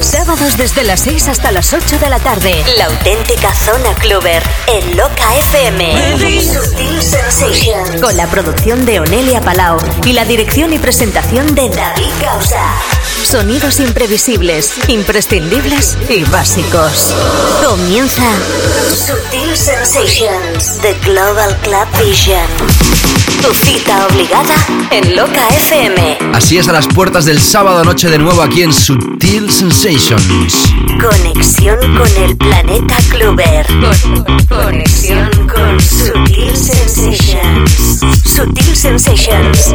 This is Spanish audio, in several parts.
Sábados desde las 6 hasta las 8 de la tarde. La auténtica zona cluber en Loca FM. Sutil Sensations. Con la producción de Onelia Palau y la dirección y presentación de David Causa. Sonidos imprevisibles, imprescindibles y básicos. Comienza Sutil Sensations, The Global Club Vision. Tu cita obligada en Loca FM. Así es a las puertas del sábado noche de nuevo aquí en Sutil Sensations. Conexión con el planeta Cluber. conexión con Sutil Sensations. Sutil Sensations.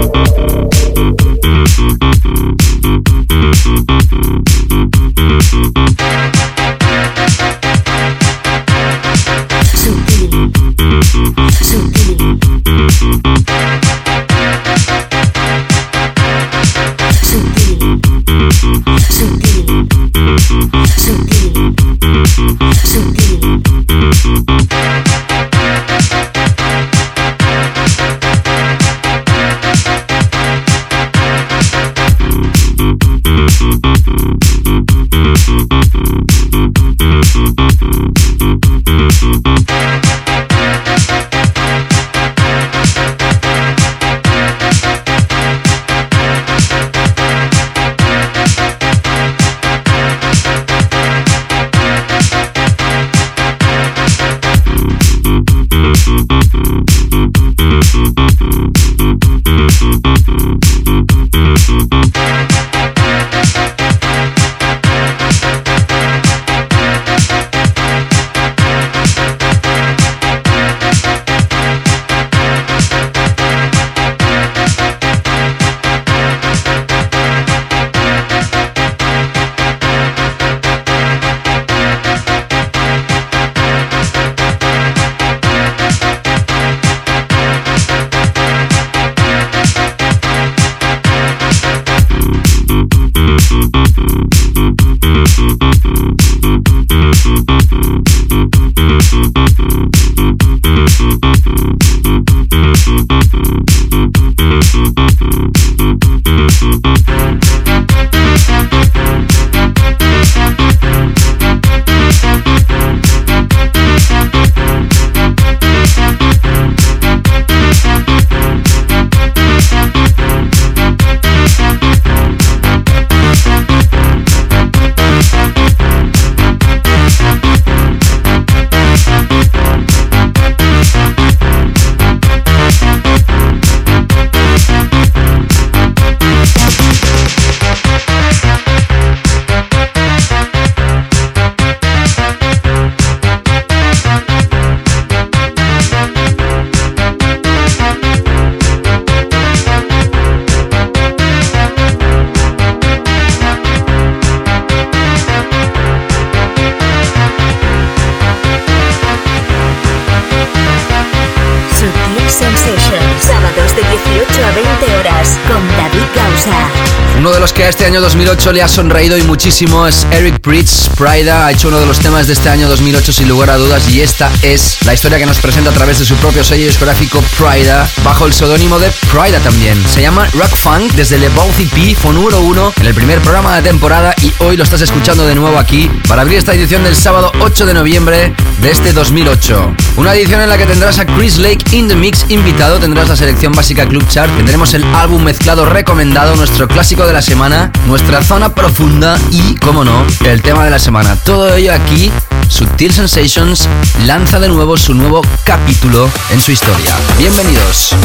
2008 le ha sonreído y muchísimo es Eric Pritz. Prida ha hecho uno de los temas de este año 2008 sin lugar a dudas y esta es la historia que nos presenta a través de su propio sello discográfico Prida, bajo el seudónimo de Prida también. Se llama Rock Funk desde Le Both EP, fue número uno en el primer programa de temporada y hoy lo estás escuchando de nuevo aquí para abrir esta edición del sábado 8 de noviembre de este 2008. Una edición en la que tendrás a Chris Lake in the Mix invitado, tendrás la selección básica Club Chart, tendremos el álbum mezclado recomendado, nuestro clásico de la semana, nuestra zona profunda y, como no, el tema de la semana. Todo ello aquí, Subtil Sensations lanza de nuevo su nuevo capítulo en su historia. Bienvenidos.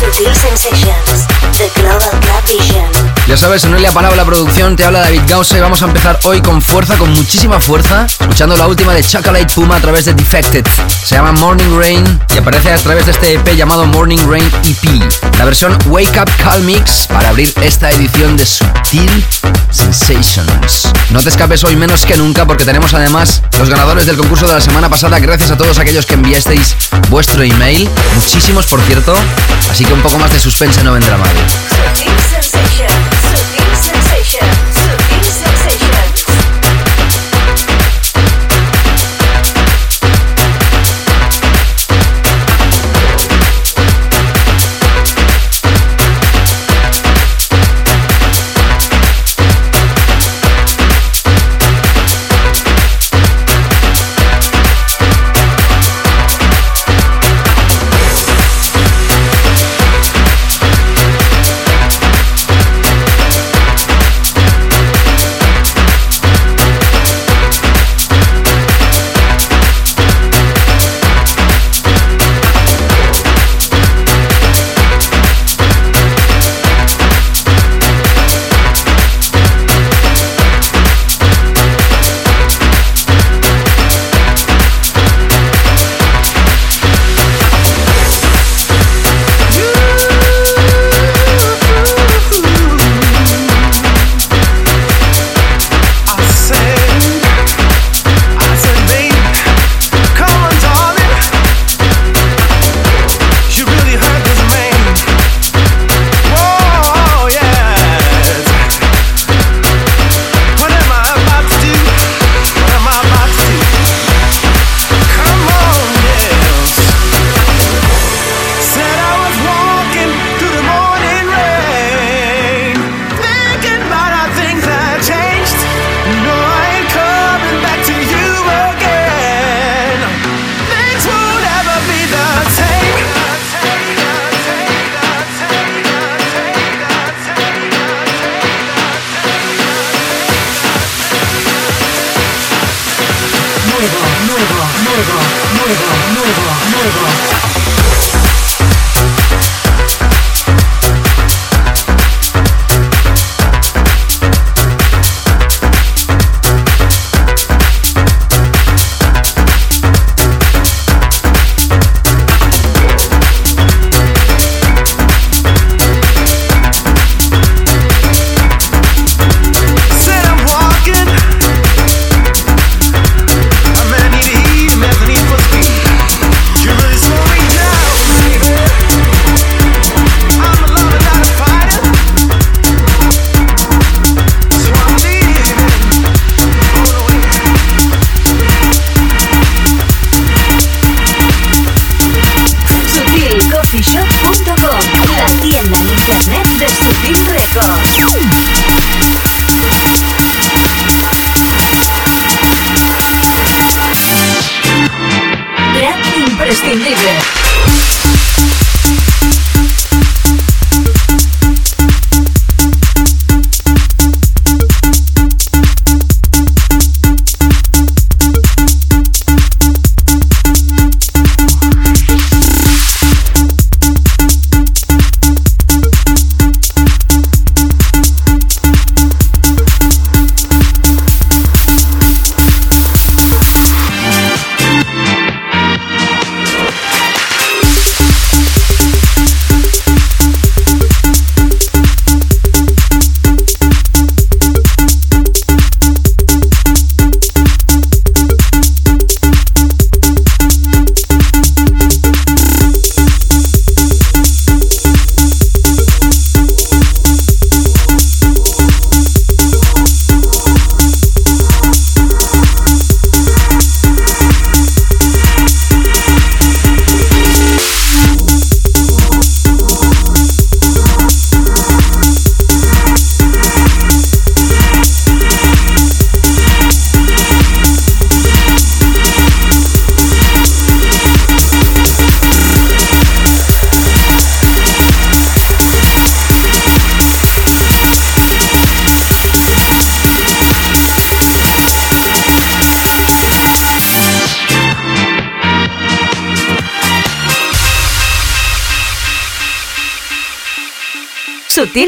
Sutil Sensations. Global Ya sabes, Noelia Palabra, la producción, te habla David Gausa y vamos a empezar hoy con fuerza, con muchísima fuerza, escuchando la última de Chocolate Puma a través de Defected. Se llama Morning Rain y aparece a través de este EP llamado Morning Rain EP. La versión Wake Up Call Mix para abrir esta edición de Subtil Sensations. No te escapes hoy menos que nunca porque tenemos además los ganadores del concurso de la semana pasada. Gracias a todos aquellos que enviasteis vuestro email. Muchísimos, por cierto. Así que un poco más de suspense no vendrá mal.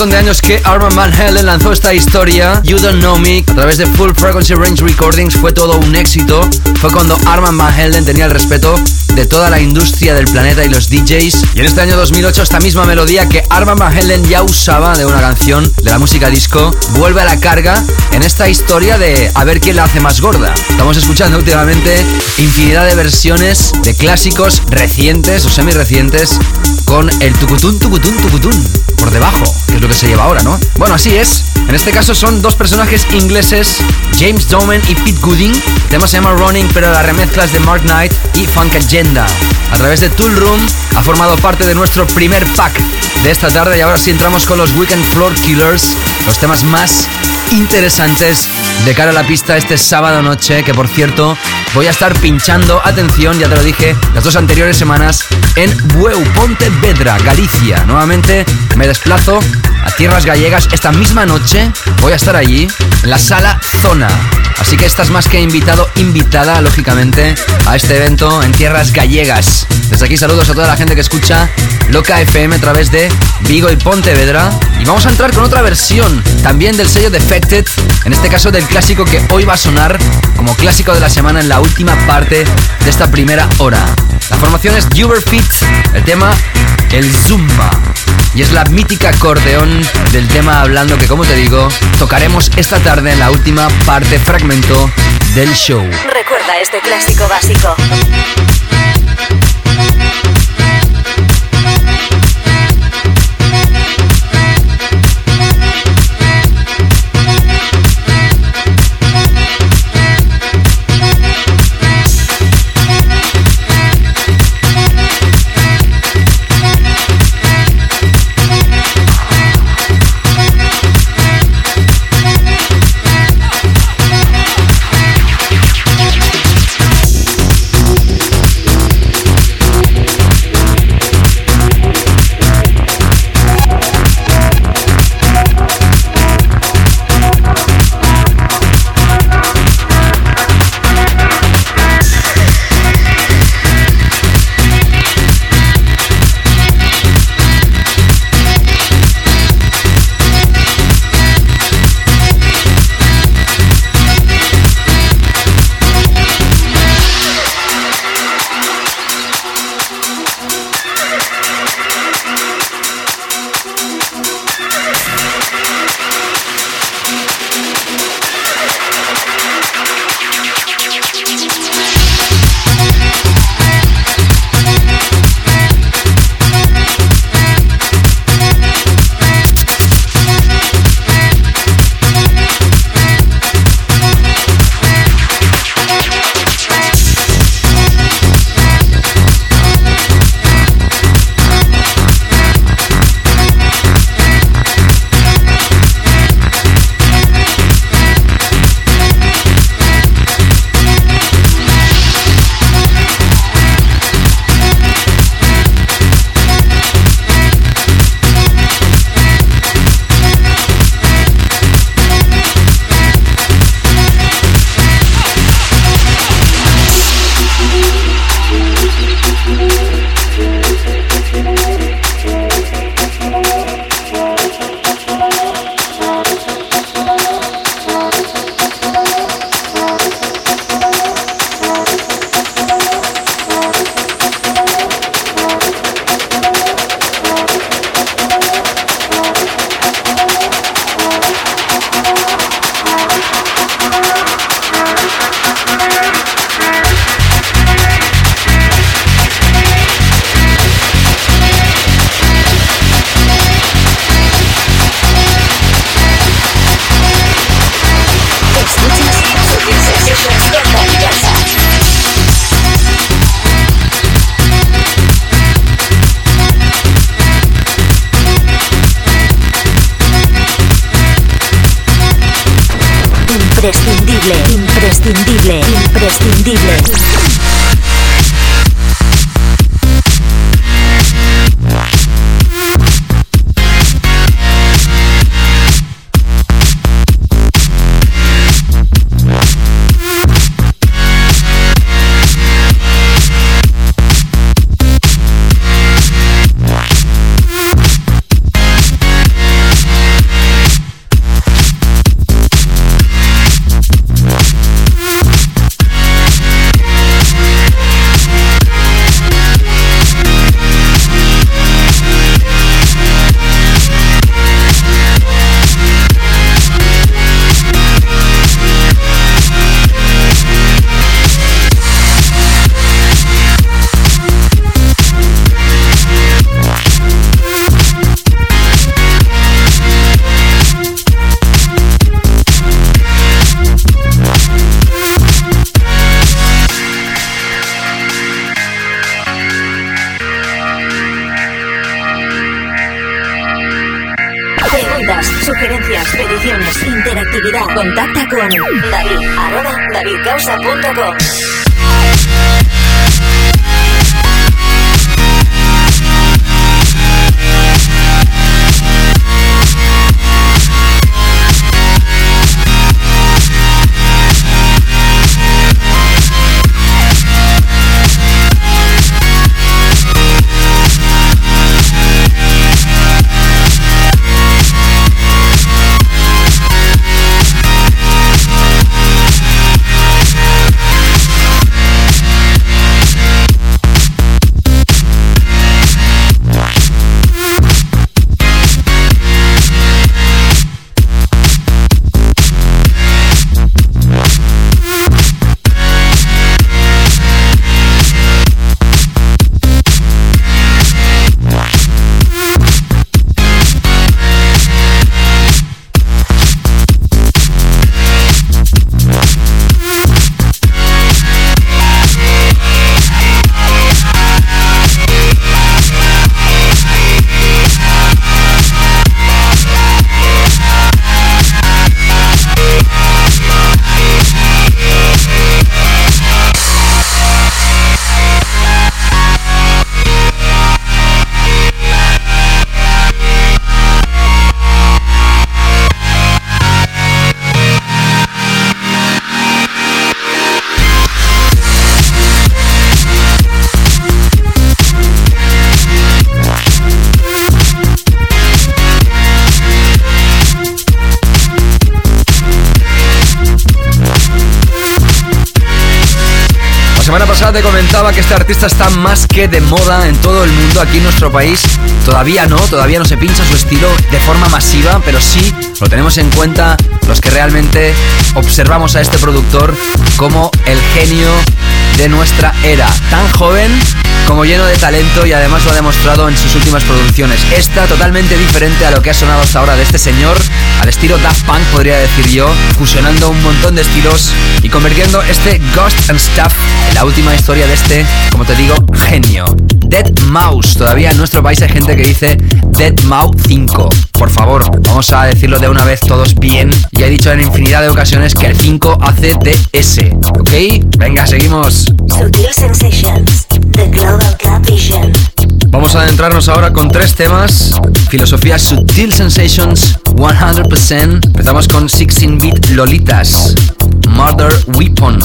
Montón de años que Armand Van Helden lanzó esta historia, You Don't Know Me, a través de Full Frequency Range Recordings. Fue todo un éxito. Fue cuando Armand Van Helden tenía el respeto de toda la industria del planeta y los DJs. Y en este año 2008 esta misma melodía que Armand Van Helden ya usaba de una canción de la música disco vuelve a la carga en esta historia de a ver quién la hace más gorda. Estamos escuchando últimamente infinidad de versiones de clásicos recientes o semi recientes con el tucutún, tucutún, tucutún por debajo, que es lo que se lleva ahora, ¿no? Bueno, así es. En este caso son dos personajes ingleses, James Doman y Pete Gooding. El tema se llama Running, pero la remezcla de Mark Knight y Funk Agenda. A través de Tool Room ha formado parte de nuestro primer pack de esta tarde y ahora sí entramos con los Weekend Floor Killers, los temas más interesantes de cara a la pista este sábado noche, que por cierto voy a estar pinchando, atención, ya te lo dije, las dos anteriores semanas en Bueu, Pontevedra, Galicia. Nuevamente me desplazo a tierras gallegas esta misma noche, voy a estar allí, en la sala Zona. Así que estás más que invitado, invitada, lógicamente, a este evento en tierras gallegas. Desde aquí saludos a toda la gente que escucha Loca FM a través de Vigo y Pontevedra. Y vamos a entrar con otra versión, también del sello Defected, en este caso del clásico que hoy va a sonar como clásico de la semana en la última parte de esta primera hora. La formación es Fit, el tema El Zumba. Y es la mítica acordeón del tema hablando que, como te digo, tocaremos esta tarde en la última parte fragmento del show. Recuerda este clásico básico. Artista está más que de moda en todo el mundo, aquí en nuestro país. Todavía no, todavía no se pincha su estilo de forma masiva, pero sí lo tenemos en cuenta los que realmente observamos a este productor como el genio de nuestra era. Tan joven como lleno de talento y además lo ha demostrado en sus últimas producciones. Esta totalmente diferente a lo que ha sonado hasta ahora de este señor, al estilo Daft Punk podría decir yo, fusionando un montón de estilos y convirtiendo este Ghost and Stuff en la última historia de este, como te digo, genio. Dead Mouse, todavía en nuestro país hay gente que dice Dead Mouse 5. Por favor, vamos a decirlo de una vez todos bien. Ya he dicho en infinidad de ocasiones que el 5 hace DS, ¿ok? Venga, seguimos. Sensations, Vamos a adentrarnos ahora con tres temas. Filosofía Sutil Sensations 100%. Empezamos con 16-bit Lolitas. Mother Weapon.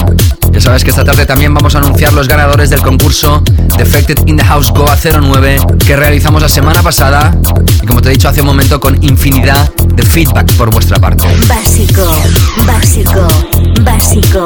Ya sabes que esta tarde también vamos a anunciar los ganadores del concurso Defected in the House Goa 09 que realizamos la semana pasada y como te he dicho hace un momento con infinidad de feedback por vuestra parte. Básico, básico, básico.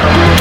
Música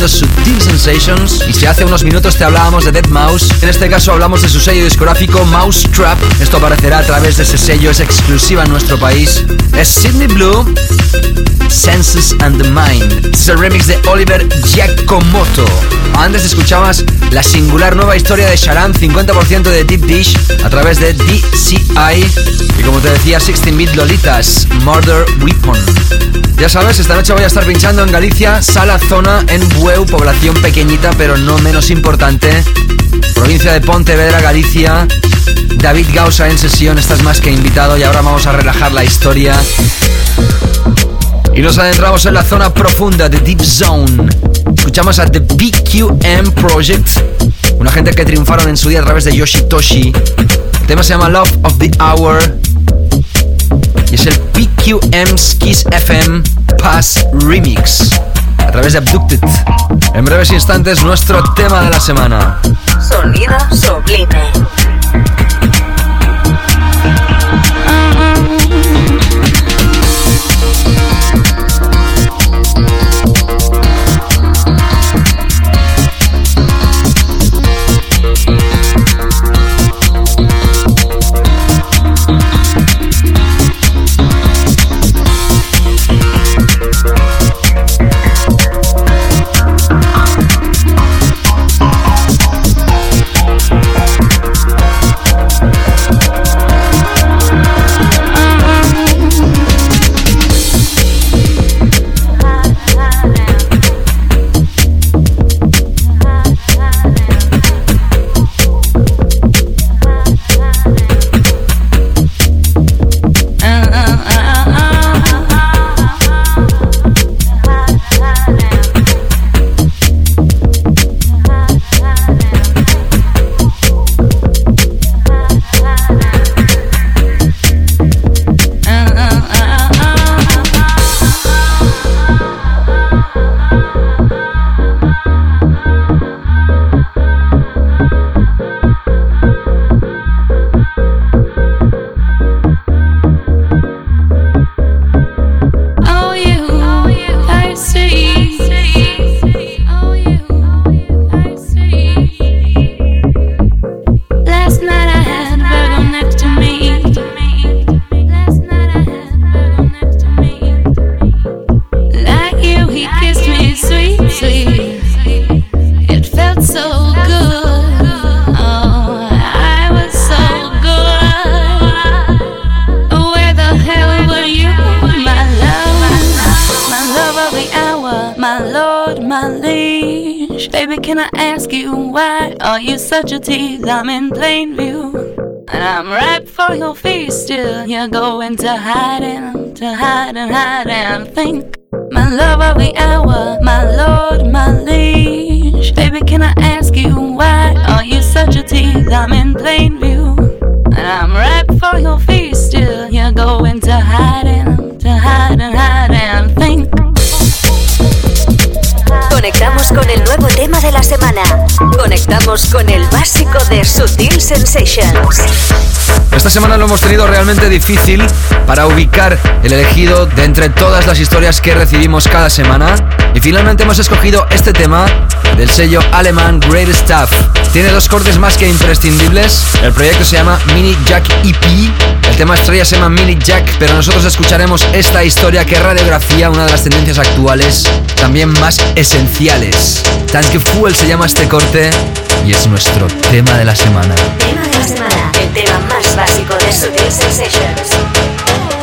escuchando Sensations y si hace unos minutos te hablábamos de Dead Mouse, en este caso hablamos de su sello discográfico Mouse Trap. Esto aparecerá a través de ese sello, es exclusiva en nuestro país. Es Sydney Blue, Senses and the Mind. Este remix de Oliver Giacomoto. Antes escuchabas la singular nueva historia de Sharan, 50% de Deep Dish a través de DCI. Y como te decía, 16-bit Lolitas, Murder Weapon. Ya sabes, esta noche voy a estar pinchando en Galicia, Sala Zona, en Bueu, población pequeñita pero no menos importante. Provincia de Pontevedra, Galicia. David Gausa en sesión, estás más que invitado y ahora vamos a relajar la historia. Y nos adentramos en la zona profunda de Deep Zone. Escuchamos a The BQM Project, una gente que triunfaron en su día a través de Yoshitoshi. El tema se llama Love of the Hour y es el PQM Skis FM Pass Remix a través de Abducted. En breves instantes, nuestro tema de la semana. Sonido sublime. Still. You're going to to hide and hide and think. My love of the hour, my lord, my liege. Baby, can I ask you why are you such a tease? I'm in plain view. And I'm right for your face still. You're going to hiding, to hide and hide and think. Conectamos con el nuevo tema de la semana. Conectamos con el básico de Sutil Sensations. Esta semana lo hemos tenido realmente difícil para ubicar el elegido de entre todas las historias que recibimos cada semana. Y finalmente hemos escogido este tema del sello alemán Great Stuff. Tiene dos cortes más que imprescindibles. El proyecto se llama Mini Jack EP. El tema estrella se llama Mini Jack, pero nosotros escucharemos esta historia que radiografía una de las tendencias actuales, también más esenciales. Tank Fuel se llama este corte y es nuestro tema de la semana. Tema de la semana, el tema más básico de Sutil Sensations.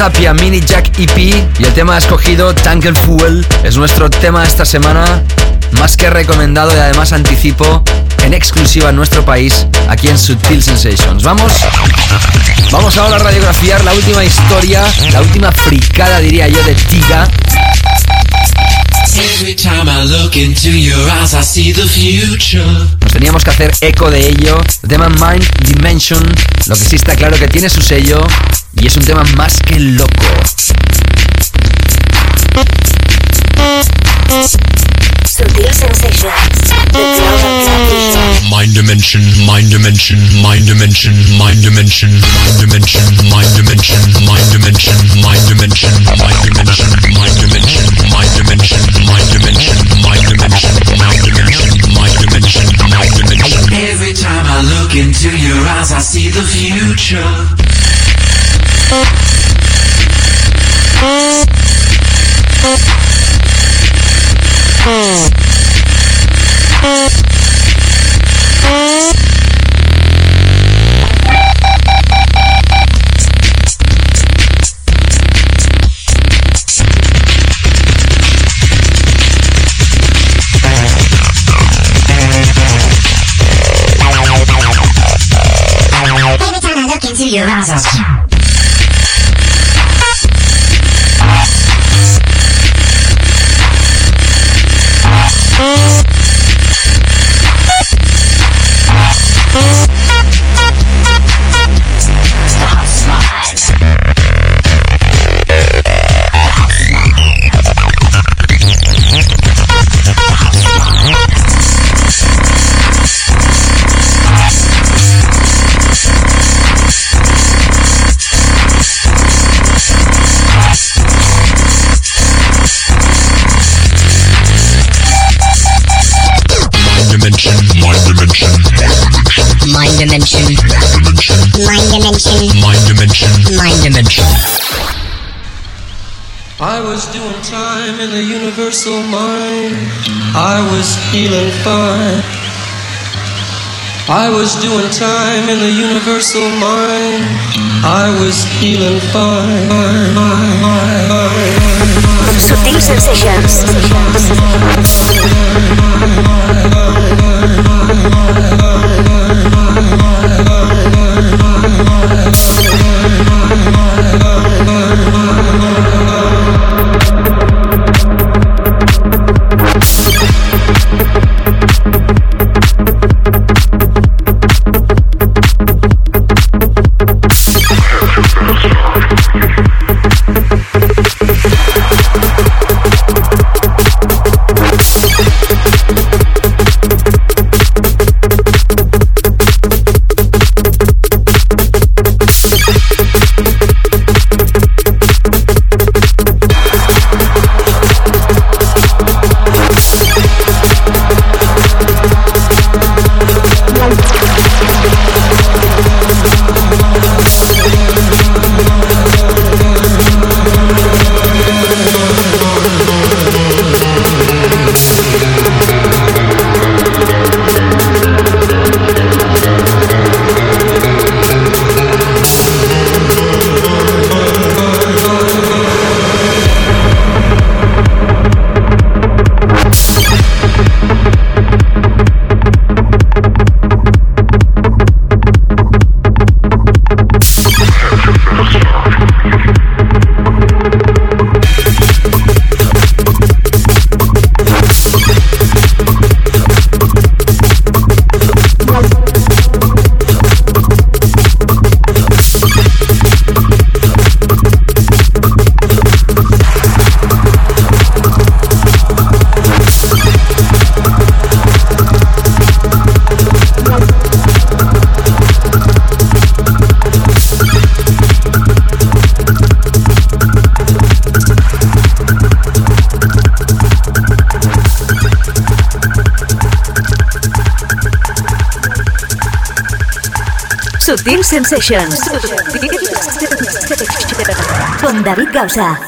Tapia, Mini Jack EP y el tema escogido, Tangle Fuel, es nuestro tema esta semana, más que recomendado y además anticipo en exclusiva en nuestro país, aquí en Sutil Sensations. Vamos, vamos ahora a radiografiar la última historia, la última fricada diría yo de Tiga. The. Nos teníamos que hacer eco de ello. El tema Mind Dimension, lo que sí está claro que tiene su sello y es un tema más que loco. Sutil Sensations. The Global Club Vision. Mind dimension, mind dimension, mind dimension, mind dimension, mind dimension, mind dimension, mind dimension, mind dimension, mind dimension, mind dimension, mind dimension, mind dimension, mind dimension, mind dimension, mind dimension, mind dimension. Every time I look into your eyes, I see the future. Oh. Time in the universal mind. I was feeling fine. I was doing time in the universal mind. I was feeling fine. Sutil Sensations. Sutil Sensations. Con David Gausa.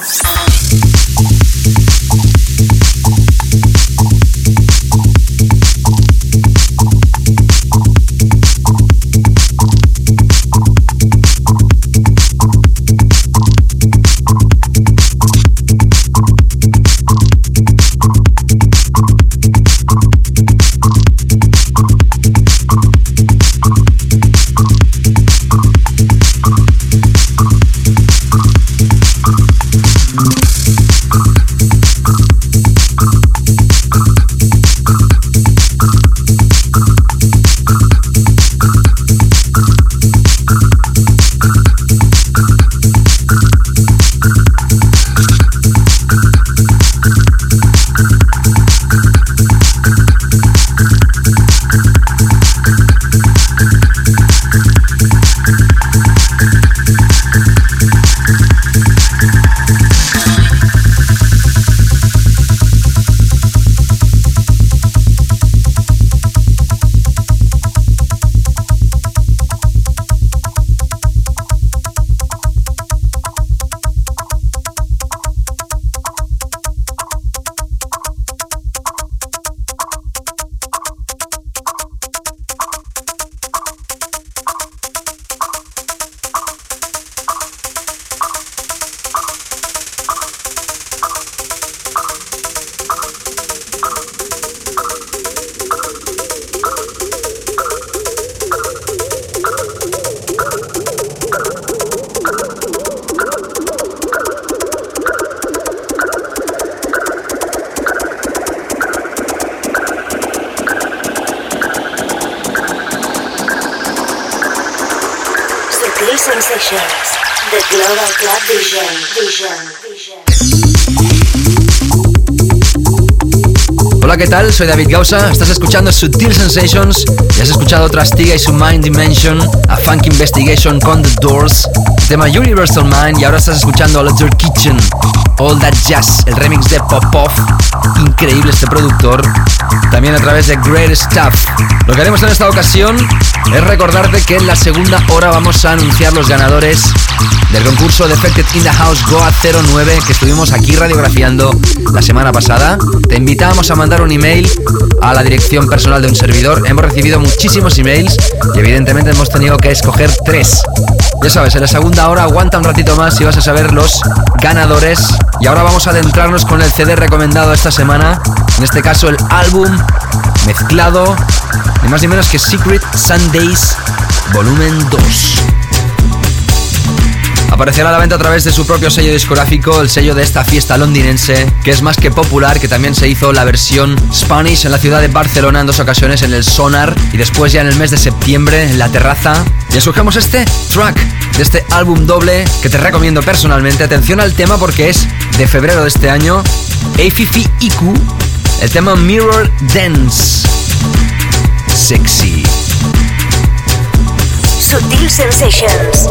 Soy David Gausa, estás escuchando Sutil Sensations y has escuchado Trastiga y su Mind Dimension, a Funk Investigation con The Doors, tema Universal Mind y ahora estás escuchando a Kitchen. All That Jazz, el remix de Popov. Increíble este productor. También a través de Great Stuff. Lo que haremos en esta ocasión es recordarte que en la segunda hora vamos a anunciar los ganadores del concurso Defected in the House Goa 09 que estuvimos aquí radiografiando la semana pasada. Te invitamos a mandar un email a la dirección personal de un servidor. Hemos recibido muchísimos emails y evidentemente hemos tenido que escoger tres. Ya sabes, en la segunda hora aguanta un ratito más y vas a saber los ganadores. Y ahora vamos a adentrarnos con el CD recomendado esta semana. En este caso el álbum mezclado, ni más ni menos que Secret Sundays Volumen 2. Aparecerá a la venta a través de su propio sello discográfico, el sello de esta fiesta londinense, que es más que popular, que también se hizo la versión Spanish en la ciudad de Barcelona en dos ocasiones, en el Sonar, y después ya en el mes de septiembre en la terraza. Y escogemos este track de este álbum doble que te recomiendo personalmente. Atención al tema porque es de febrero de este año. AFIFI IQ, el tema Mirror Dance. Sexy. Sutil Sensations.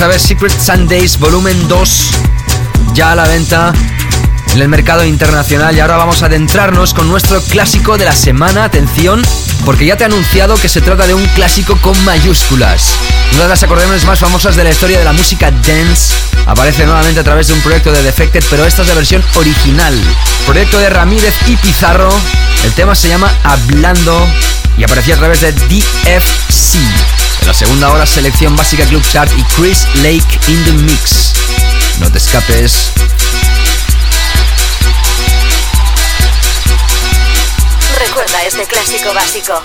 Sabes, Secret Sundays Volumen 2 ya a la venta en el mercado internacional y ahora vamos a adentrarnos con nuestro clásico de la semana. Atención, porque ya te he anunciado que se trata de un clásico con mayúsculas. Una de las acordeones más famosas de la historia de la música dance aparece nuevamente a través de un proyecto de Defected, pero esta es la versión original. Proyecto de Ramírez y Pizarro. El tema se llama Hablando y aparecía a través de DFC. En la segunda hora, selección básica Club Chart y Chris Lake in the Mix. No te escapes. Recuerda este clásico básico.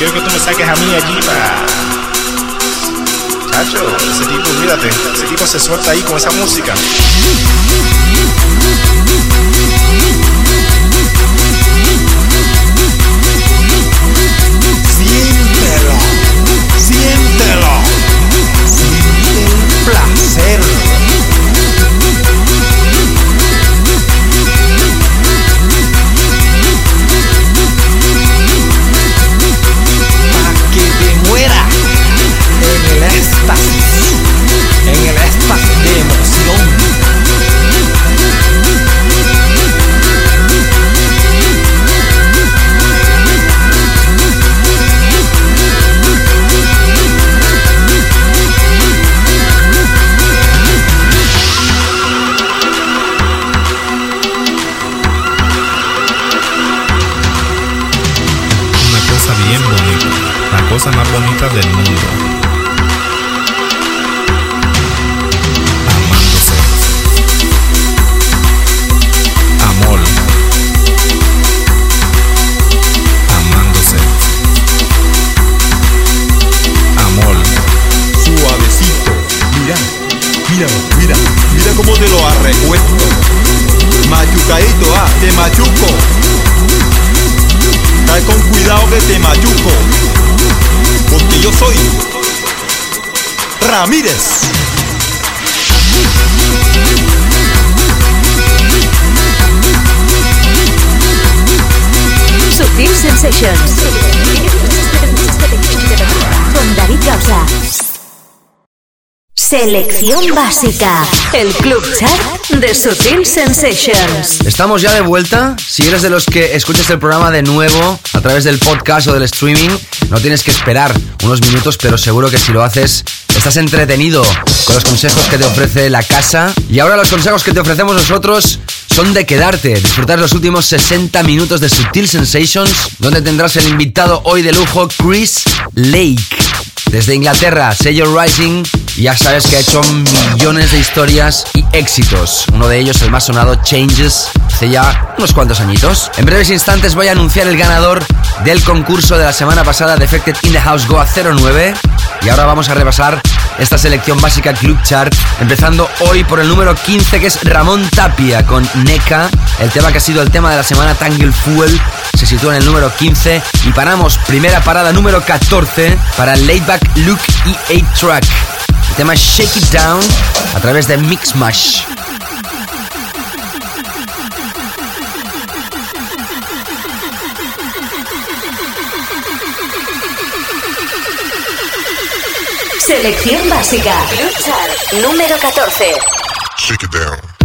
A mí allí para. Chacho, ese tipo, mírate, ese tipo se suelta ahí con esa música. Ramírez. Sutil Sensations. Selección básica. El club chat de Sutil Sensations. Estamos ya de vuelta. Si eres de los que escuchas el programa de nuevo a través del podcast o del streaming, no tienes que esperar unos minutos, pero seguro que si lo haces, estás entretenido con los consejos que te ofrece la casa. Y ahora los consejos que te ofrecemos nosotros son de quedarte, disfrutar los últimos 60 minutos de Sutil Sensations, donde tendrás el invitado hoy de lujo, Chris Lake. Desde Inglaterra, sello Rising, ya sabes que ha hecho millones de historias y éxitos. Uno de ellos, el más sonado, Changes, hace ya unos cuantos añitos. En breves instantes voy a anunciar el ganador del concurso de la semana pasada, Defected in the House Go a 09. Y ahora vamos a repasar esta selección básica Club Chart, empezando hoy por el número 15, que es Ramón Tapia con NECA. El tema que ha sido el tema de la semana, Tangle Fuel, se sitúa en el número 15. Y paramos, primera parada número 14 para Laidback Luke y 8-Track. El tema es Shake It Down a través de Mixmash. Selección básica. Chart número 14. Shake it down.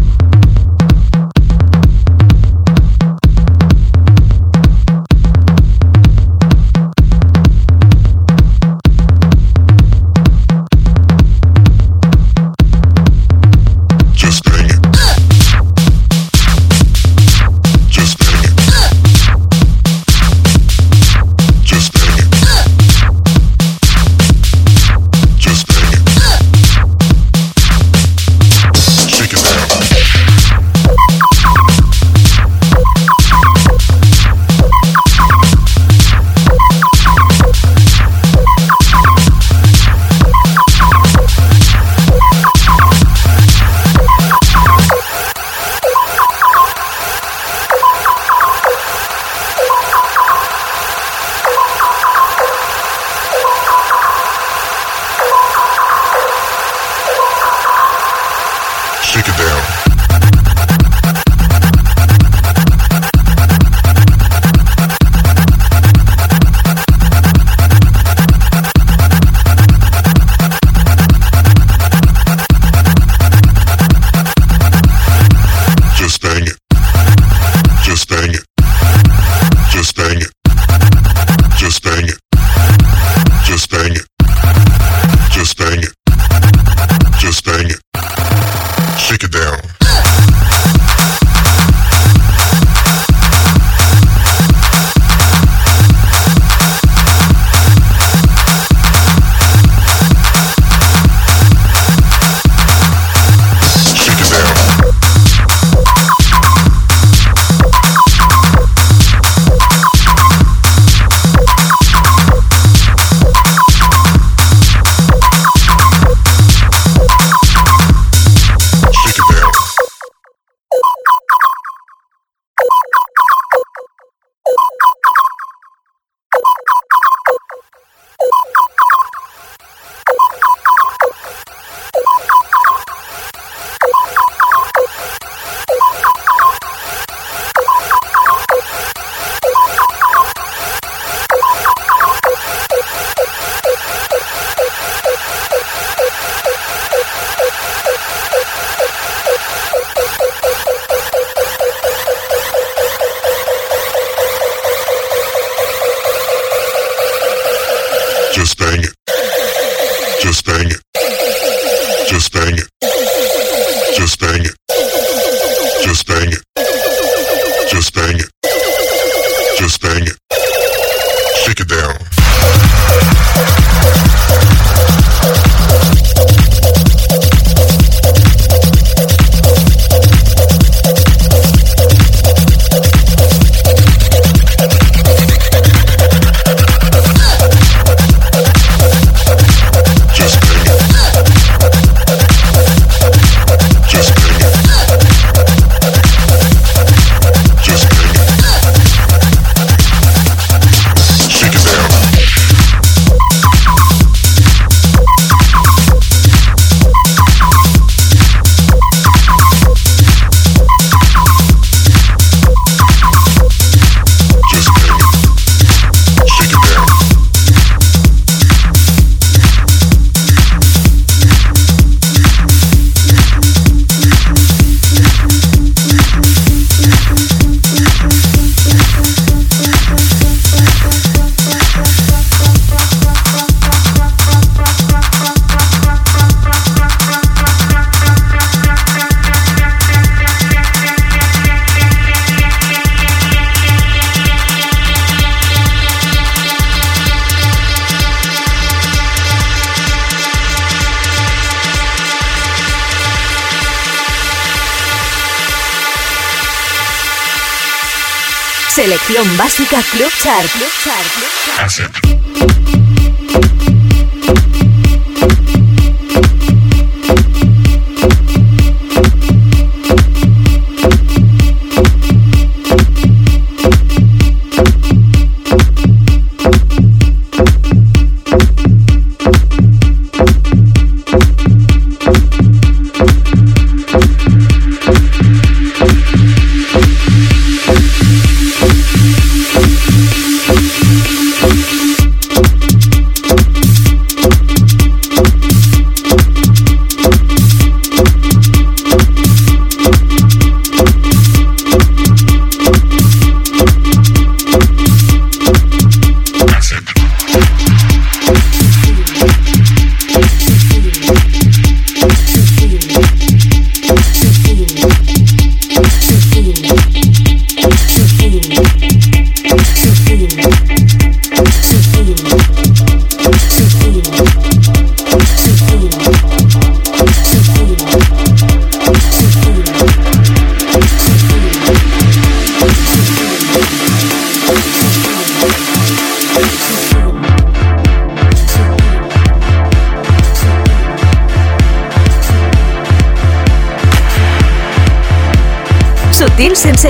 Club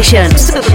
Sutil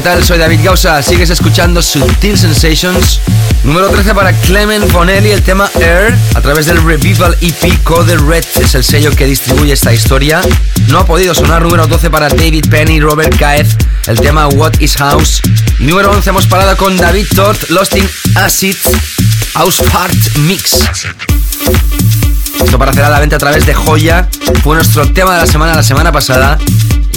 ¿qué tal? Soy David Gausa. Sigues escuchando Subtil Sensations. Número 13 para Clement Bonelli, el tema Air, a través del Revival EP Code Red, es el sello que distribuye esta historia. No ha podido sonar número 12 para David Penny, Robert Caez, el tema What is House. Y número 11 hemos parado con David Todd, Lost in Acid, House Part Mix. Esto aparecerá a la venta a través de Joya. Fue nuestro tema de la semana la semana pasada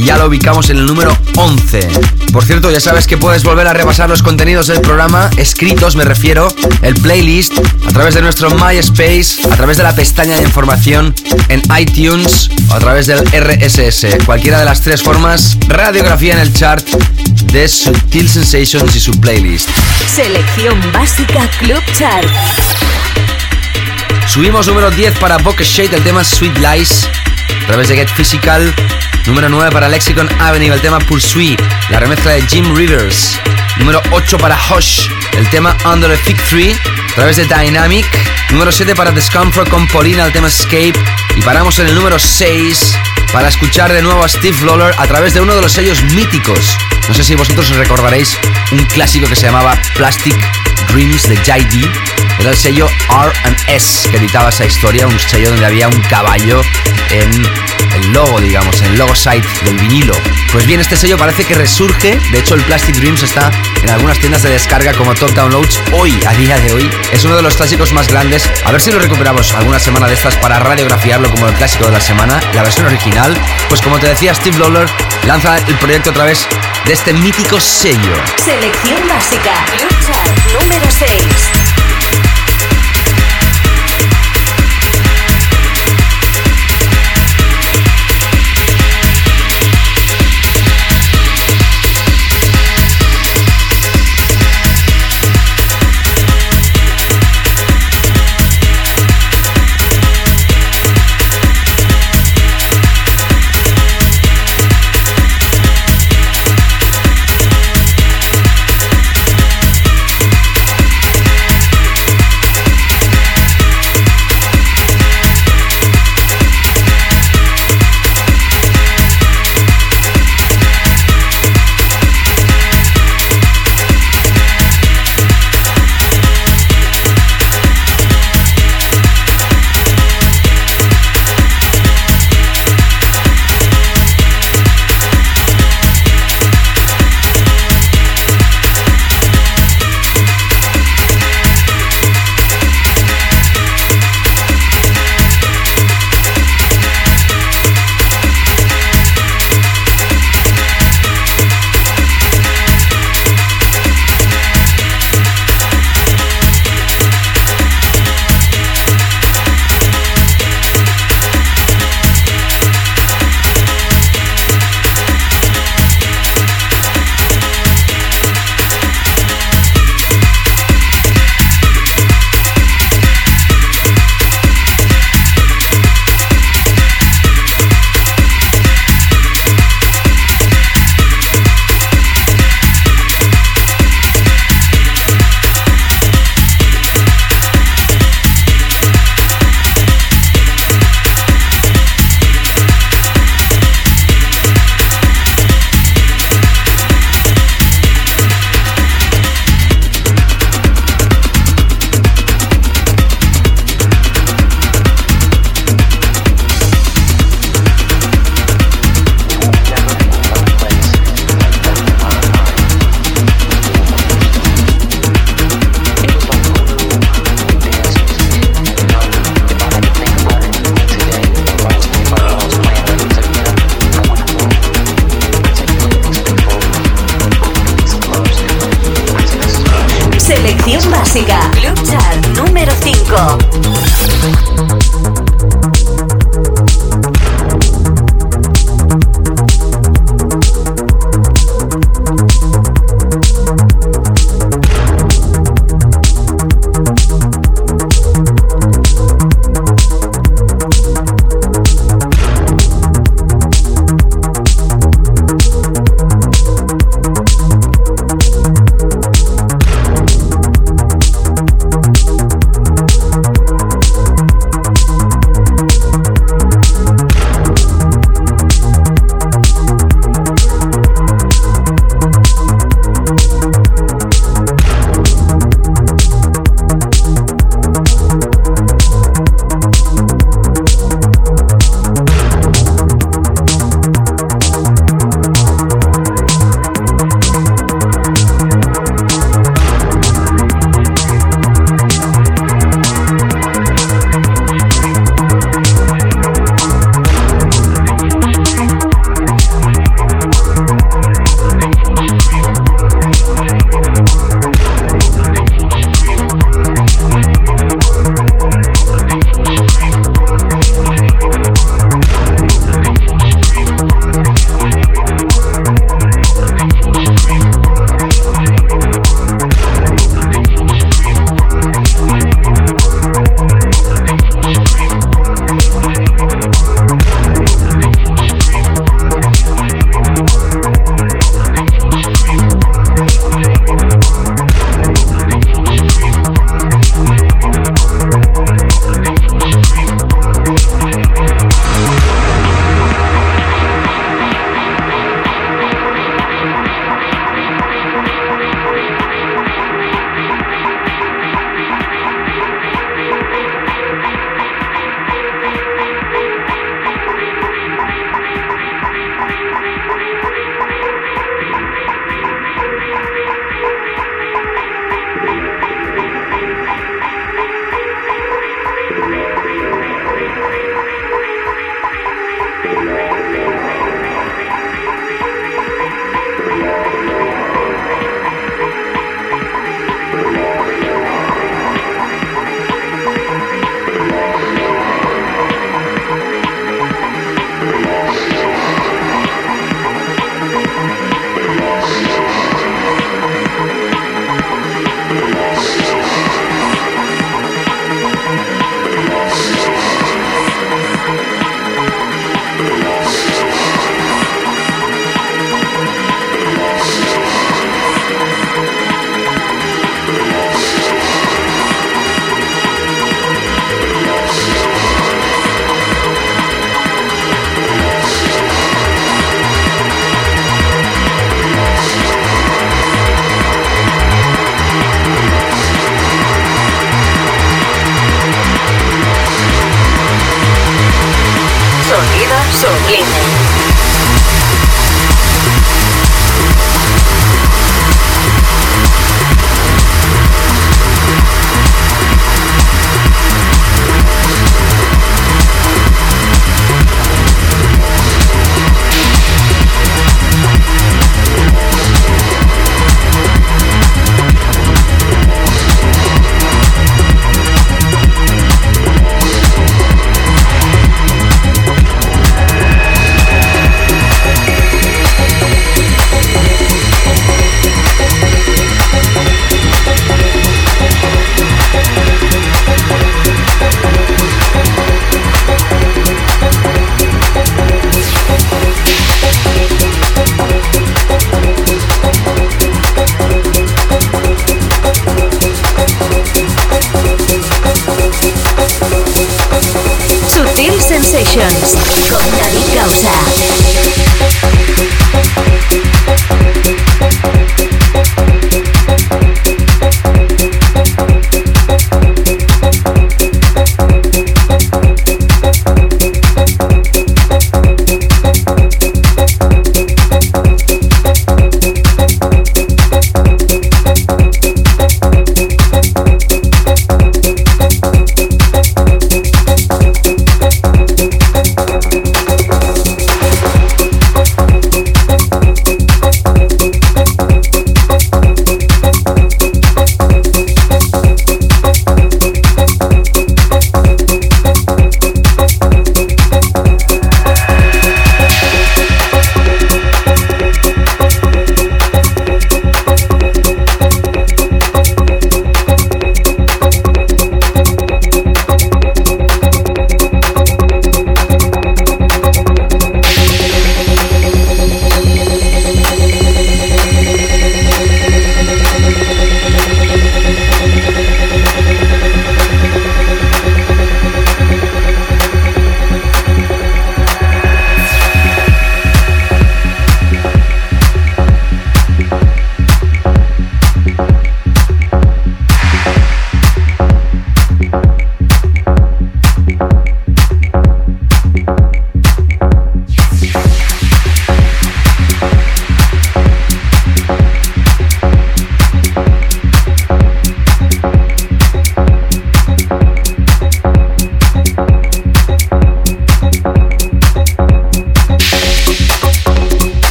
y ya lo ubicamos en el número 11. Por cierto, ya sabes que puedes volver a repasar los contenidos del programa, escritos me refiero, el playlist, a través de nuestro MySpace, a través de la pestaña de información en iTunes o a través del RSS. Cualquiera de las tres formas, radiografía en el chart de Subtil Sensations y su playlist. Selección básica Club Chart. Subimos número 10 para Boca Shade, el tema Sweet Lies, a través de Get Physical. Número 9 para Lexicon Avenue, el tema Pursuit, la remezcla de Jim Rivers. Número 8 para Hush, el tema Under the Fig Tree, a través de Dynamic. Número 7 para Discomfort con Paulina, el tema Escape. Y paramos en el número 6 para escuchar de nuevo a Steve Lawler a través de uno de los sellos míticos. No sé si vosotros os recordaréis un clásico que se llamaba Plastic Dreams de JD. Era el sello R&S que editaba esa historia, un sello donde había un caballo en logo, digamos, en el logo site del vinilo. Pues bien, este sello parece que resurge. De hecho, el Plastic Dreams está en algunas tiendas de descarga como Top Downloads hoy, a día de hoy. Es uno de los clásicos más grandes. A ver si lo recuperamos alguna semana de estas para radiografiarlo como el clásico de la semana. La versión original, pues como te decía, Steve Lawler lanza el proyecto a través de este mítico sello. Selección básica Club Chart número 6.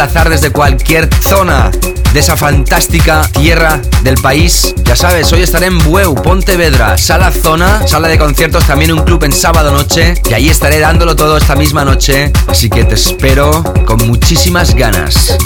Desplazar desde cualquier zona de esa fantástica tierra del país. Ya sabes, hoy estaré en Bueu, Pontevedra, sala zona, sala de conciertos, también un club en sábado noche. Y ahí estaré dándolo todo esta misma noche. Así que te espero con muchísimas ganas.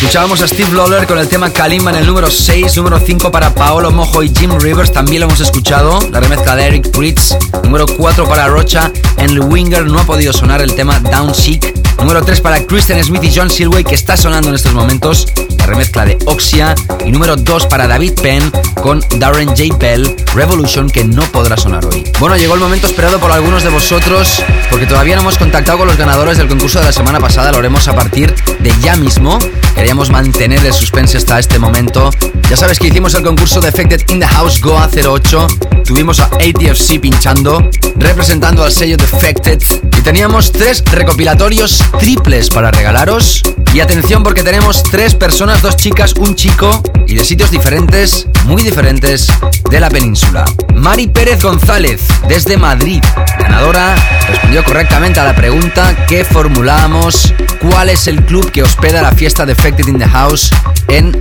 Escuchábamos a Steve Lawler con el tema Kalimba en el número 6, número 5 para Paolo Mojo y Jim Rivers, también lo hemos escuchado, la remezcla de Eric Pritz, número 4 para Rocha, en el Winger no ha podido sonar el tema Down Chic, número 3 para Kristen Smith y John Silway que está sonando en estos momentos, remezcla de Oxia, y número 2 para David Penn con Darren J. Bell, Revolution que no podrá sonar hoy. Bueno, llegó el momento esperado por algunos de vosotros, porque todavía no hemos contactado con los ganadores del concurso de la semana pasada, lo haremos a partir de ya mismo, queríamos mantener el suspense hasta este momento. Ya sabes que hicimos el concurso de in the House Goa 08. Tuvimos a ATFC pinchando, representando al sello Defected. Y teníamos tres recopilatorios triples para regalaros. Y atención porque tenemos tres personas, dos chicas, un chico y de sitios diferentes, muy diferentes de la península. Mari Pérez González, desde Madrid, ganadora, respondió correctamente a la pregunta que formulábamos, ¿cuál es el club que hospeda la fiesta Defected in the House en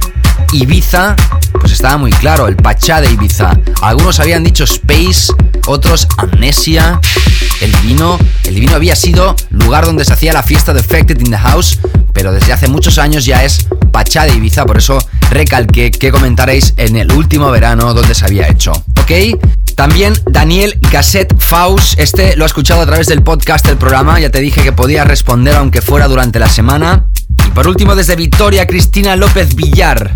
Ibiza? Pues estaba muy claro, el Pachá de Ibiza. Algunos habían dicho Space, otros Amnesia. El Divino, el Divino había sido lugar donde se hacía la fiesta Defected in the House, pero desde hace muchos años ya es Pachá de Ibiza, por eso recalqué que comentaréis en el último verano donde se había hecho. ¿Ok? También Daniel Gasset Faust, este lo ha escuchado a través del podcast del programa, ya te dije que podía responder aunque fuera durante la semana. Y por último desde Vitoria, Cristina López Villar.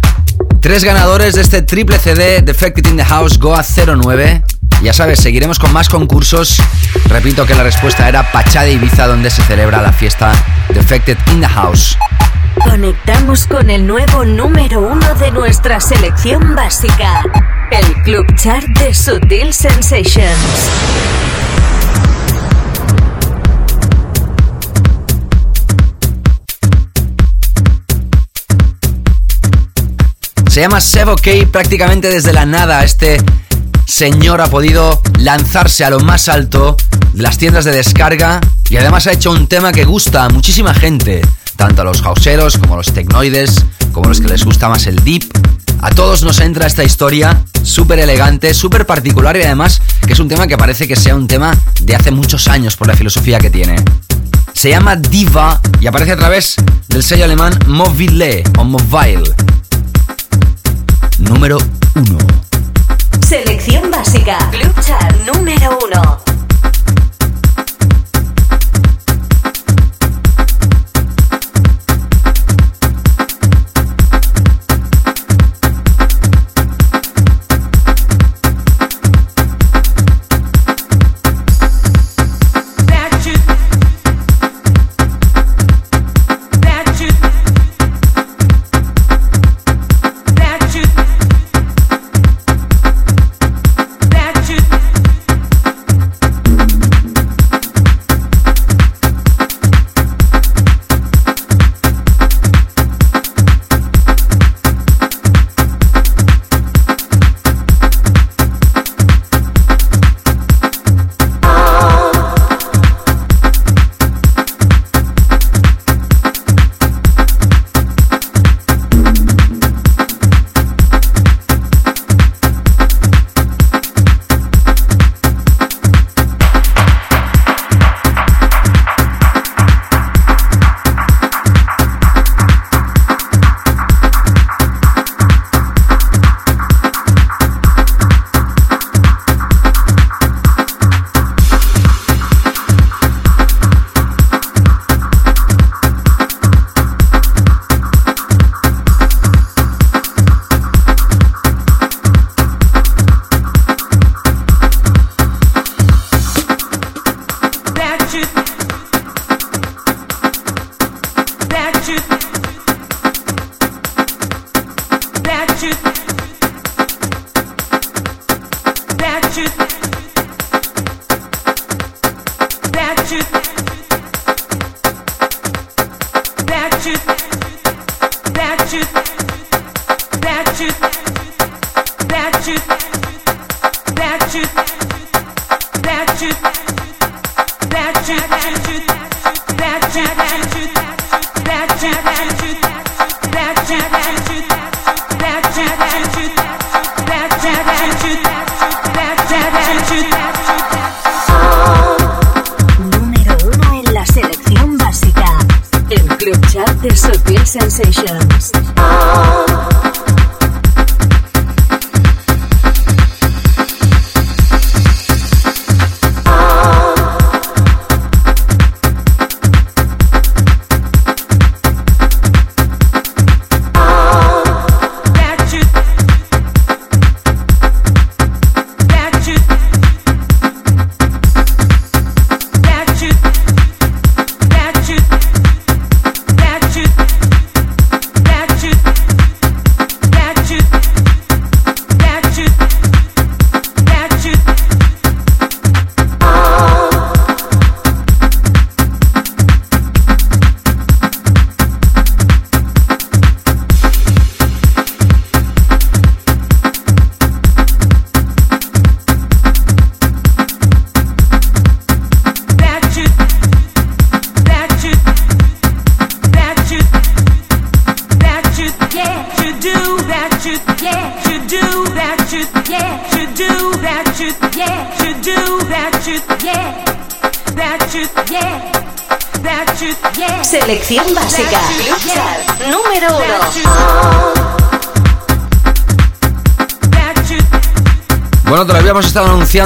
Tres ganadores de este triple CD Defected in the House Goa 09. Ya sabes, seguiremos con más concursos. Repito que la respuesta era Pachá de Ibiza, donde se celebra la fiesta Defected in the House. Conectamos con el nuevo número uno de nuestra selección básica. El Club Chart de Sutil Sensations. Se llama Sevo K prácticamente desde la nada. Este señor ha podido lanzarse a lo más alto de las tiendas de descarga y además ha hecho un tema que gusta a muchísima gente, tanto a los hauseros como a los tecnoides, como a los que les gusta más el deep. A todos nos entra esta historia súper elegante, súper particular y además que es un tema que parece que sea un tema de hace muchos años por la filosofía que tiene. Se llama Diva y aparece a través del sello alemán Mobile o Mobile número 1. Selección básica. Club número 1.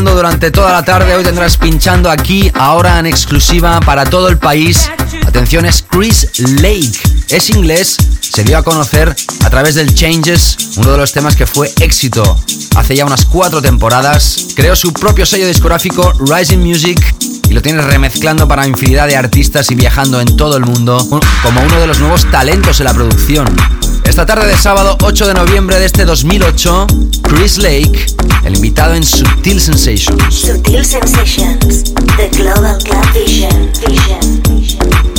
Durante toda la tarde. Hoy tendrás pinchando aquí, ahora en exclusiva para todo el país. Atención, es Chris Lake. Es inglés, se dio a conocer a través del Changes, uno de los temas que fue éxito hace ya unas cuatro temporadas. Creó su propio sello discográfico, Rising Music, y lo tiene remezclando para infinidad de artistas y viajando en todo el mundo como uno de los nuevos talentos en la producción. Esta tarde de sábado 8 de noviembre de este 2008, Chris Lake, el invitado en Subtil Sensations. Subtil Sensations, The Global Club Vision. Vision.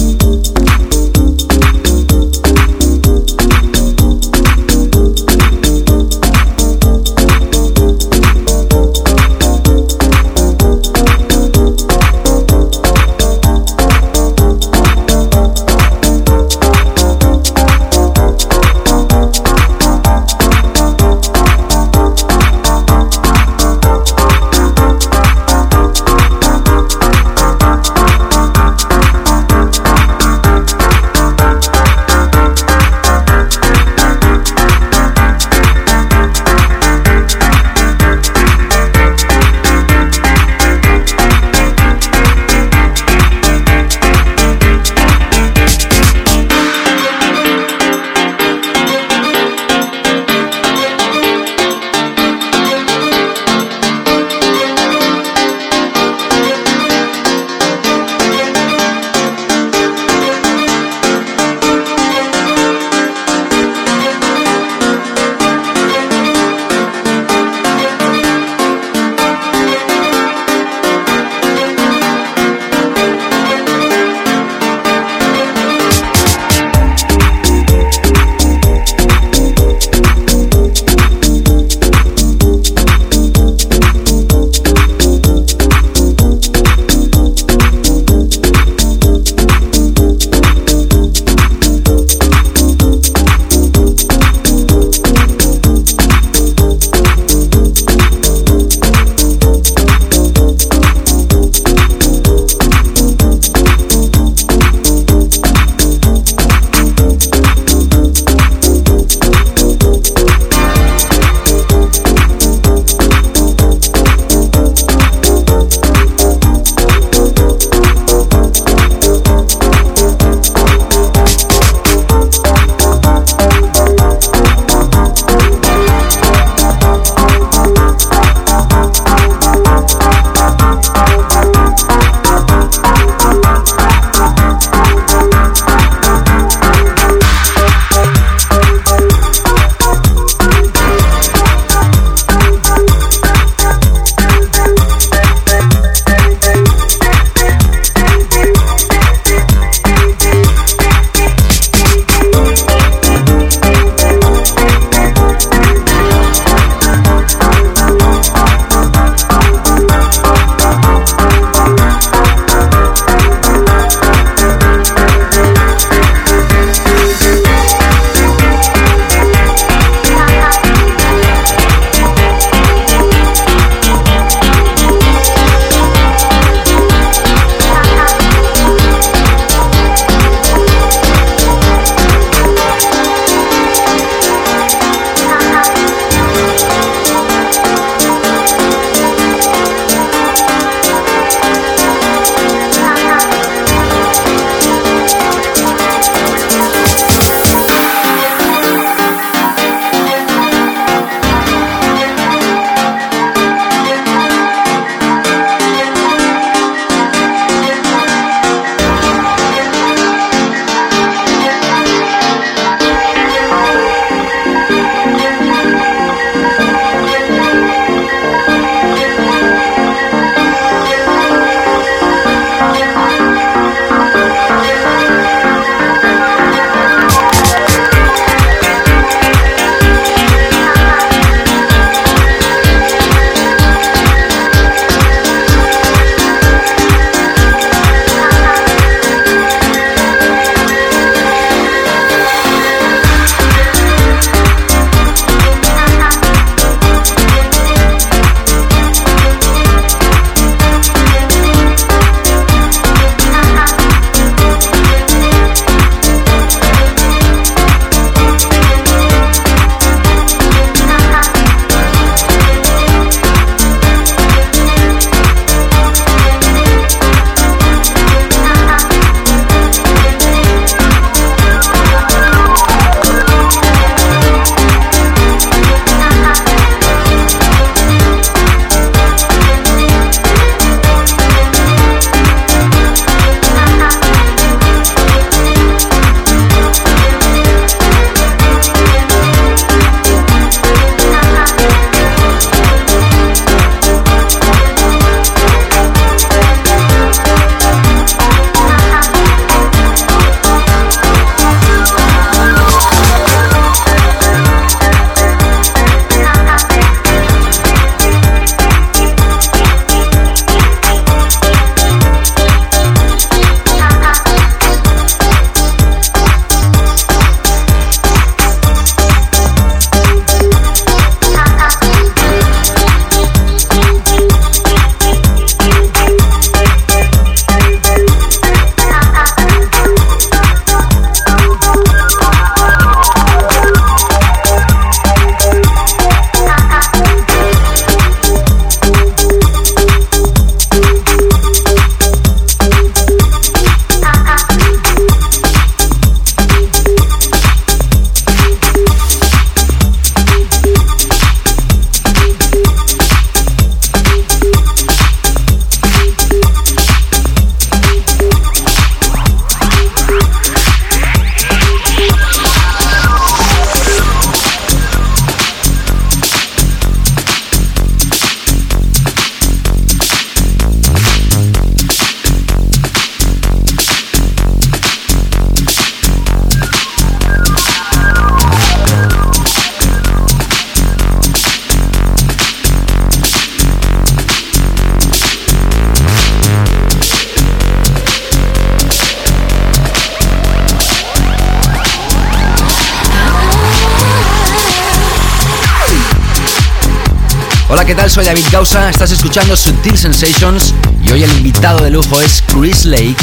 ¿Qué tal? Soy David Gausa, estás escuchando Sutil Sensations y hoy el invitado de lujo es Chris Lake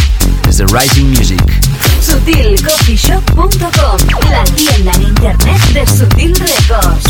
desde Rising Music. SutilCoffeeShop.com, la tienda en internet de Sutil Records.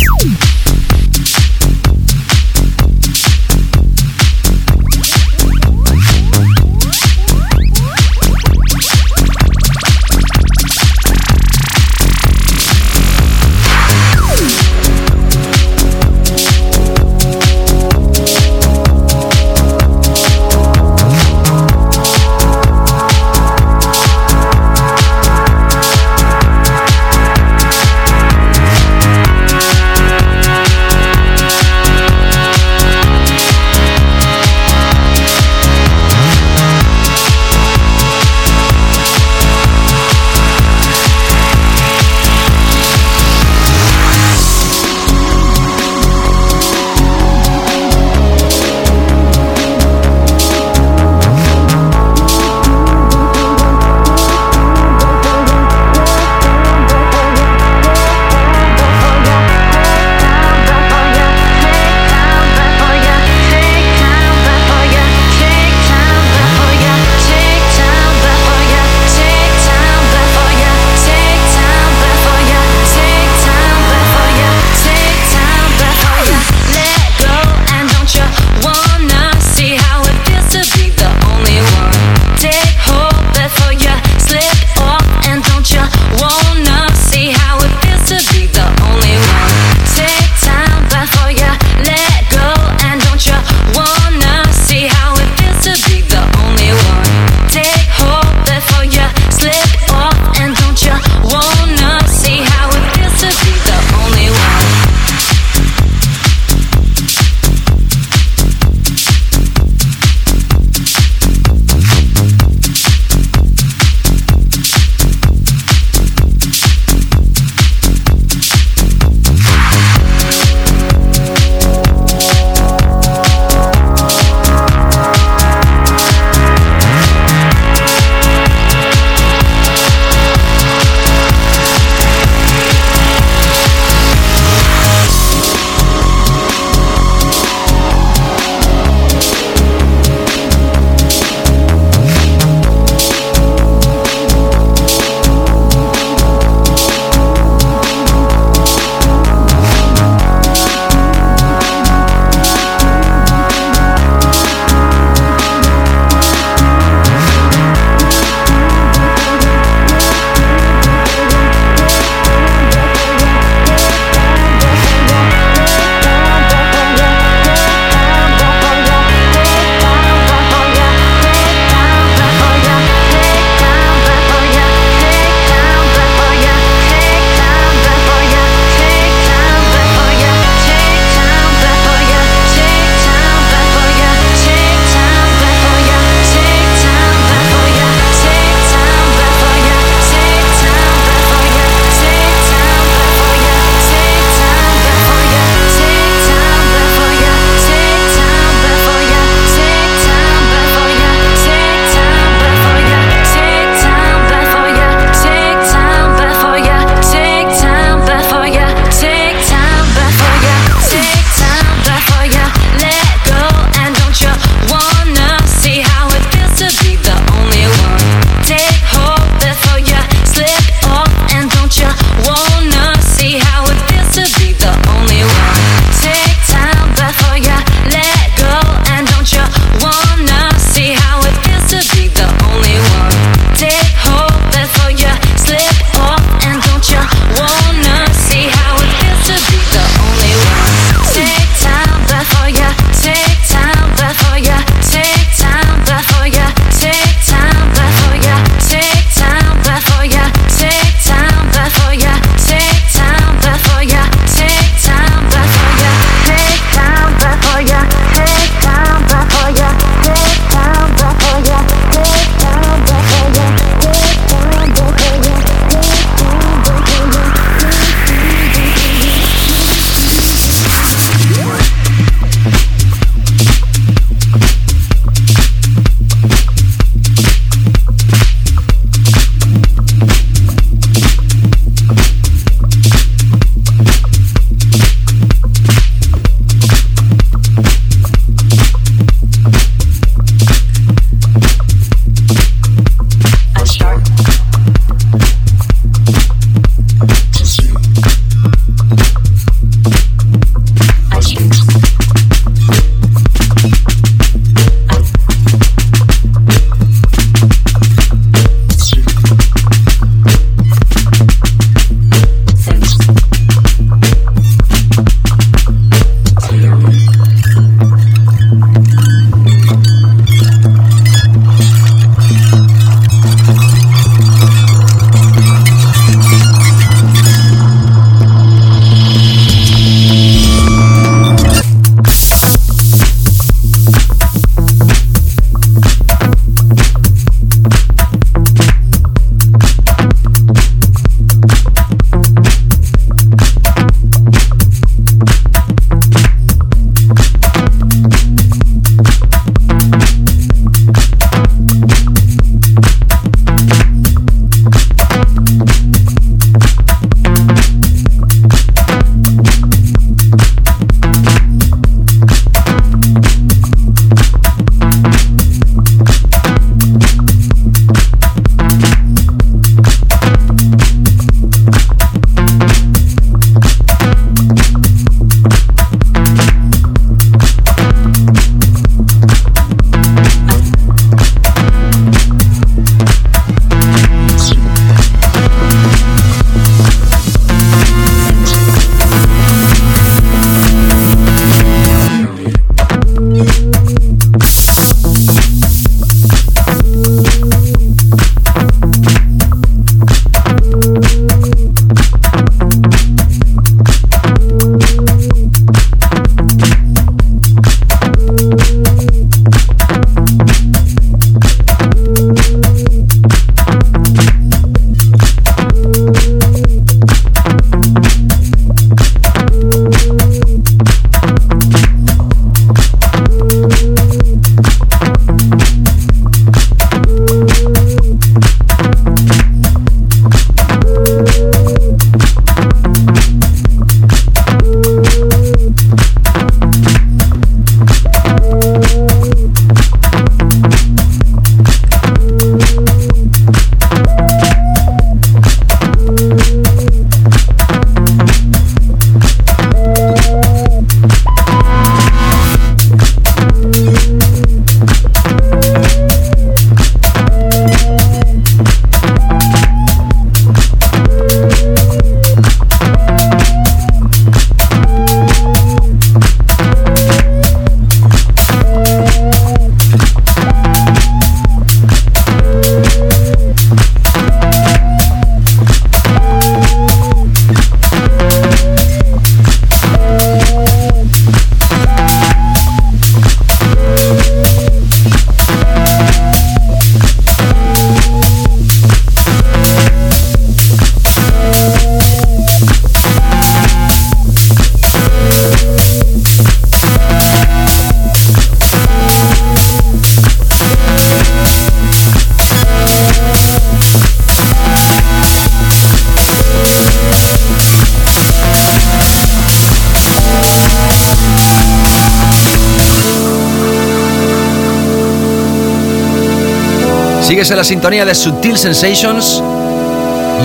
Sigues en la sintonía de Sutil Sensations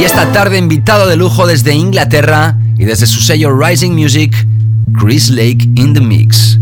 y esta tarde invitado de lujo desde Inglaterra y desde su sello Rising Music, Chris Lake in the Mix.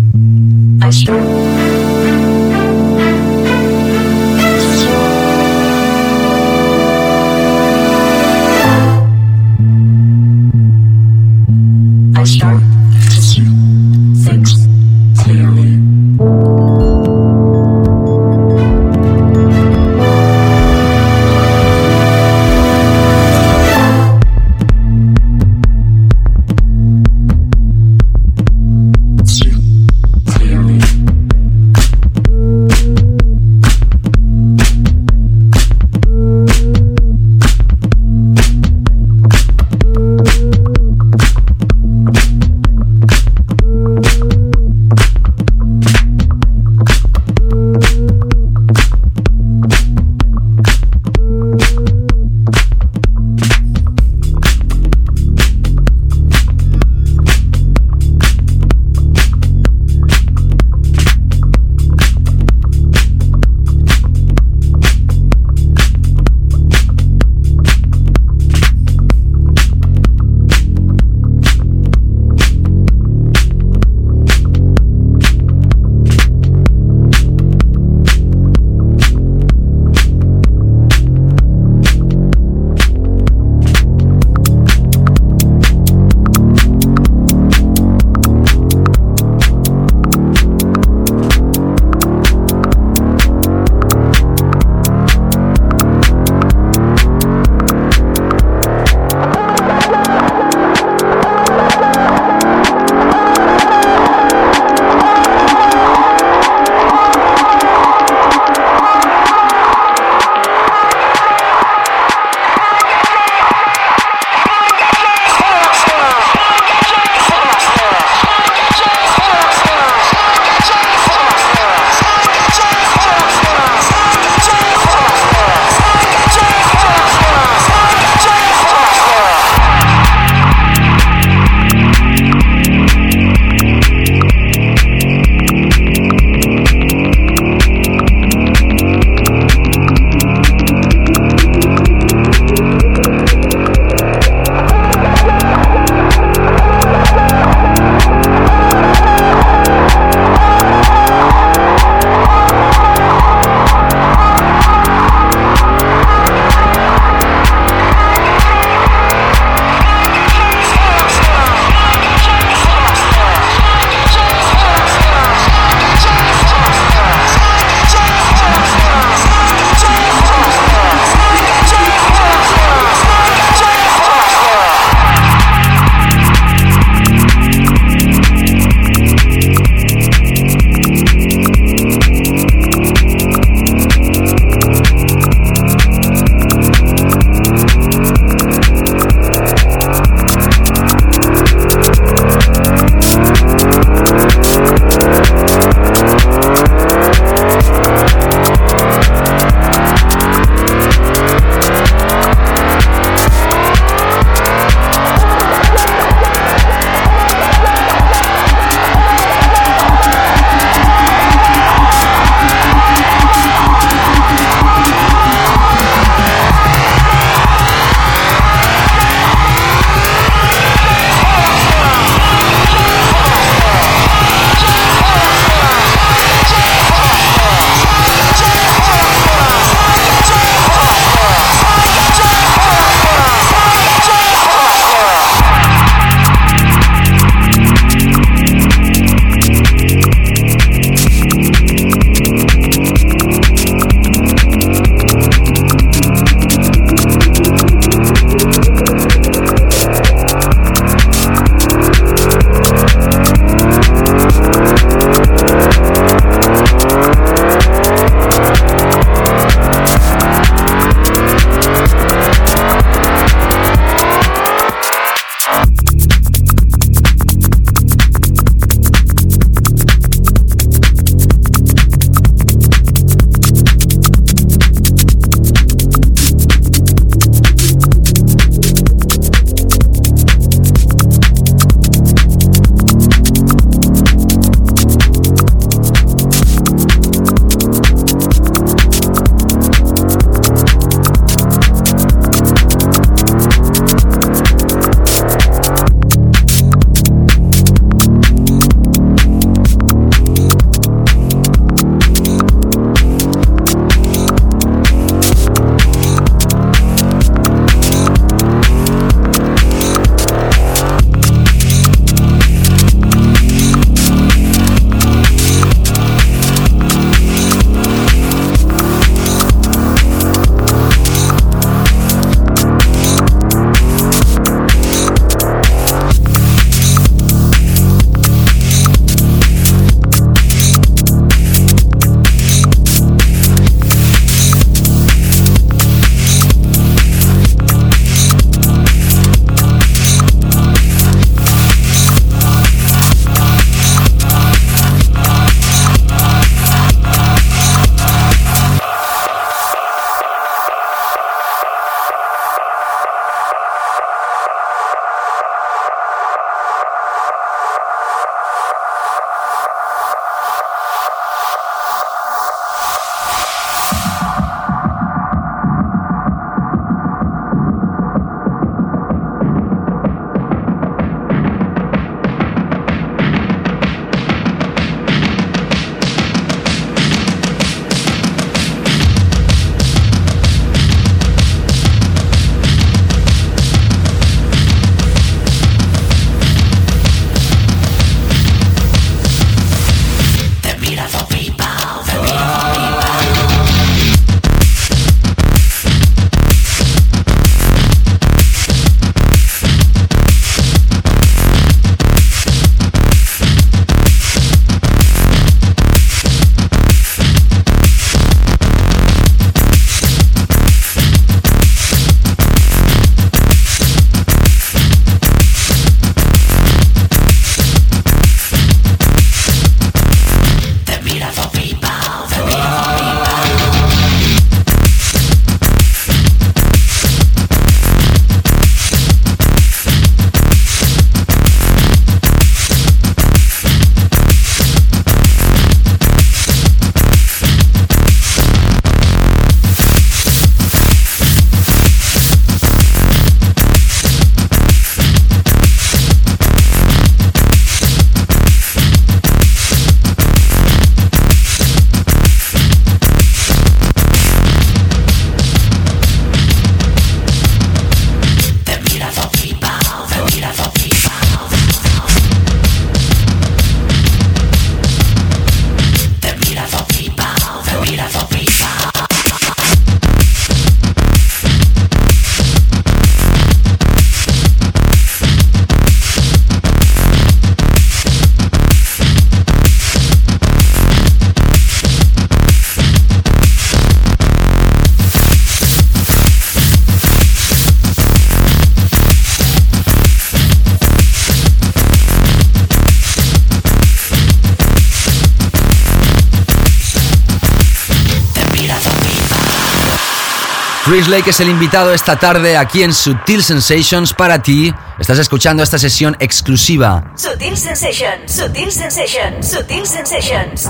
Lake es el invitado esta tarde aquí en Sutil Sensations para ti. Estás escuchando esta sesión exclusiva. Sutil Sensations, Sutil Sensations, Sutil Sensations.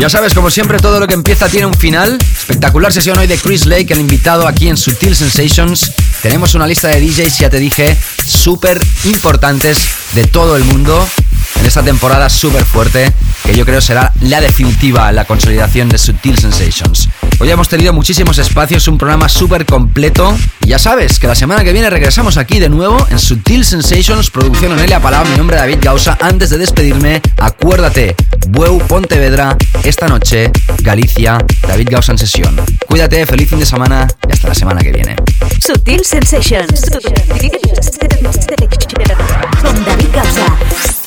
Ya sabes, como siempre, todo lo que empieza tiene un final. Espectacular sesión hoy de Chris Lake, el invitado aquí en Sutil Sensations. Tenemos una lista de DJs, ya te dije, súper importantes de todo el mundo en esta temporada súper fuerte, que yo creo será la definitiva, la consolidación de Sutil Sensations. Hoy hemos tenido muchísimos espacios, un programa súper completo. Ya sabes que la semana que viene regresamos aquí de nuevo en Sutil Sensations, producción Onelia Palau, mi nombre es David Gausa. Antes de despedirme, acuérdate, Bueu Pontevedra, esta noche, Galicia, David Gausa en sesión. Cuídate, feliz fin de semana y hasta la semana que viene. Sutil Sensations. Con David Gausa.